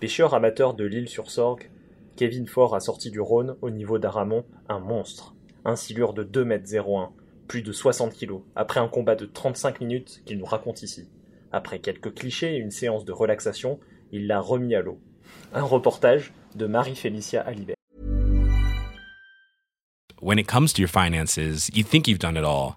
Pêcheur amateur de l'île sur Sorgue, Kevin Faure a sorti du Rhône, au niveau d'Aramon, un monstre. Un silure de 2m01, plus de 60 kg, après un combat de 35 minutes qu'il nous raconte ici. Après quelques clichés et une séance de relaxation, il l'a remis à l'eau. Un reportage de Marie-Félicia Alibert. When it comes to your finances, you think you've done it all.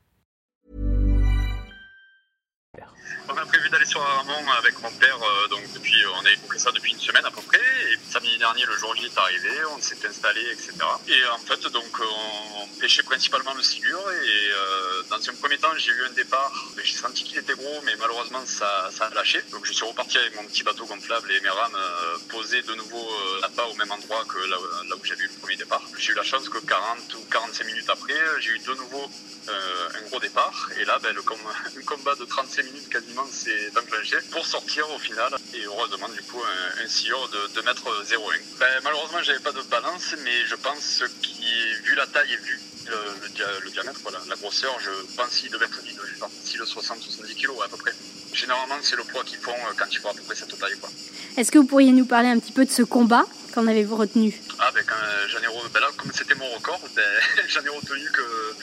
d'aller sur Aramon avec mon père, euh, donc depuis, on avait bouclé ça depuis une semaine à peu près. Et samedi dernier, le jour J est arrivé, on s'est installé, etc. Et en fait, donc, on pêchait principalement le silure. Et euh, dans un premier temps, j'ai eu un départ. J'ai senti qu'il était gros, mais malheureusement, ça, ça a lâché. Donc, je suis reparti avec mon petit bateau gonflable et mes rames euh, posées de nouveau euh, là-bas au même endroit que là, là où j'avais eu le premier départ. J'ai eu la chance que 40 ou 45 minutes après, j'ai eu de nouveau euh, un gros départ. Et là, ben, le un combat de 35 minutes quasiment s'est enclenché pour sortir au final. Et heureusement, du coup, un, un sillure de 2 mètres 01. Ben, malheureusement, j'avais pas de balance, mais je pense qu'il, vu la taille et vu le, le, dia- le diamètre, voilà, la grosseur, je pense qu'il devait être si le 60-70 kg à peu près. Généralement, c'est le poids qu'ils font euh, quand ils font à peu près cette taille. Quoi. Est-ce que vous pourriez nous parler un petit peu de ce combat? Qu'en avez-vous retenu? Ah, ben, quand euh, j'en ai ben là, comme c'était mon record, ben, j'en ai retenu que,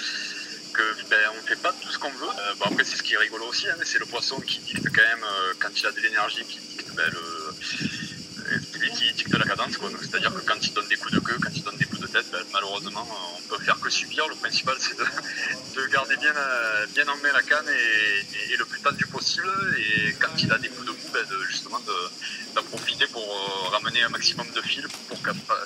que ben, on fait pas tout ce qu'on veut. Euh, bon, après, c'est ce qui est rigolo aussi, hein, mais c'est le poisson qui dicte quand même, euh, quand il a de l'énergie, qui le. euh, la cadence, C'est-à-dire que quand il donne des coups de queue, quand il donne des coups de tête, ben, malheureusement, on peut faire que subir. Le principal, c'est de, de garder bien, euh, bien en main la canne et, le plus tendu possible. Et quand il a des coups de mou, ben, justement, de, d'en profiter pour euh, ramener un maximum de fil,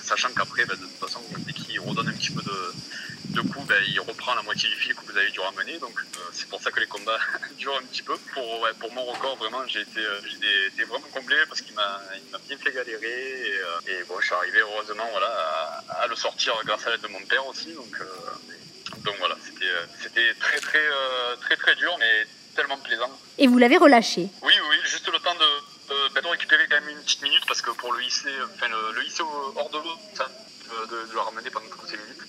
sachant qu'après, ben, de toute façon, dès qu'il redonne un petit peu de, de coups, ben, il reprend la moitié du fil que vous avez dû ramener. Donc euh, c'est pour ça que les combats durent un petit peu. Pour, ouais, pour mon record, vraiment, j'ai été, euh, été- vraiment comblé parce qu'il m'a, bien fait galérer. Et, euh, et bon, je suis arrivé heureusement voilà, à, à le sortir grâce à l'aide de mon père aussi. Donc, donc voilà, c'était, très, très, très, très dur, mais tellement plaisant. Et vous l'avez relâché? Oui, oui, juste le temps de, de, ben, de récupérer quand même une petite minute parce que pour le hisser, enfin le, le hisser hors de l'eau, de- de le ramener pendant toutes ces minutes.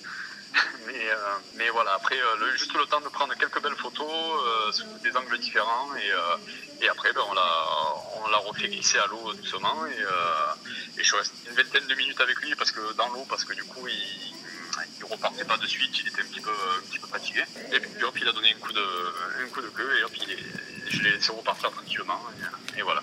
Mais, euh, mais voilà, après, euh, le- juste le temps de prendre quelques belles photos euh, sous des angles différents et, après, ben, on l'a on l'a refait glisser à l'eau doucement et, et je suis resté une vingtaine de minutes avec lui parce que dans l'eau, parce que du coup, il, il repartait pas de suite, il était un petit peu, un petit peu fatigué. Et puis hop, il a donné un coup de, un coup de queue et hop, il est, je l'ai laissé repartir tranquillement et voilà.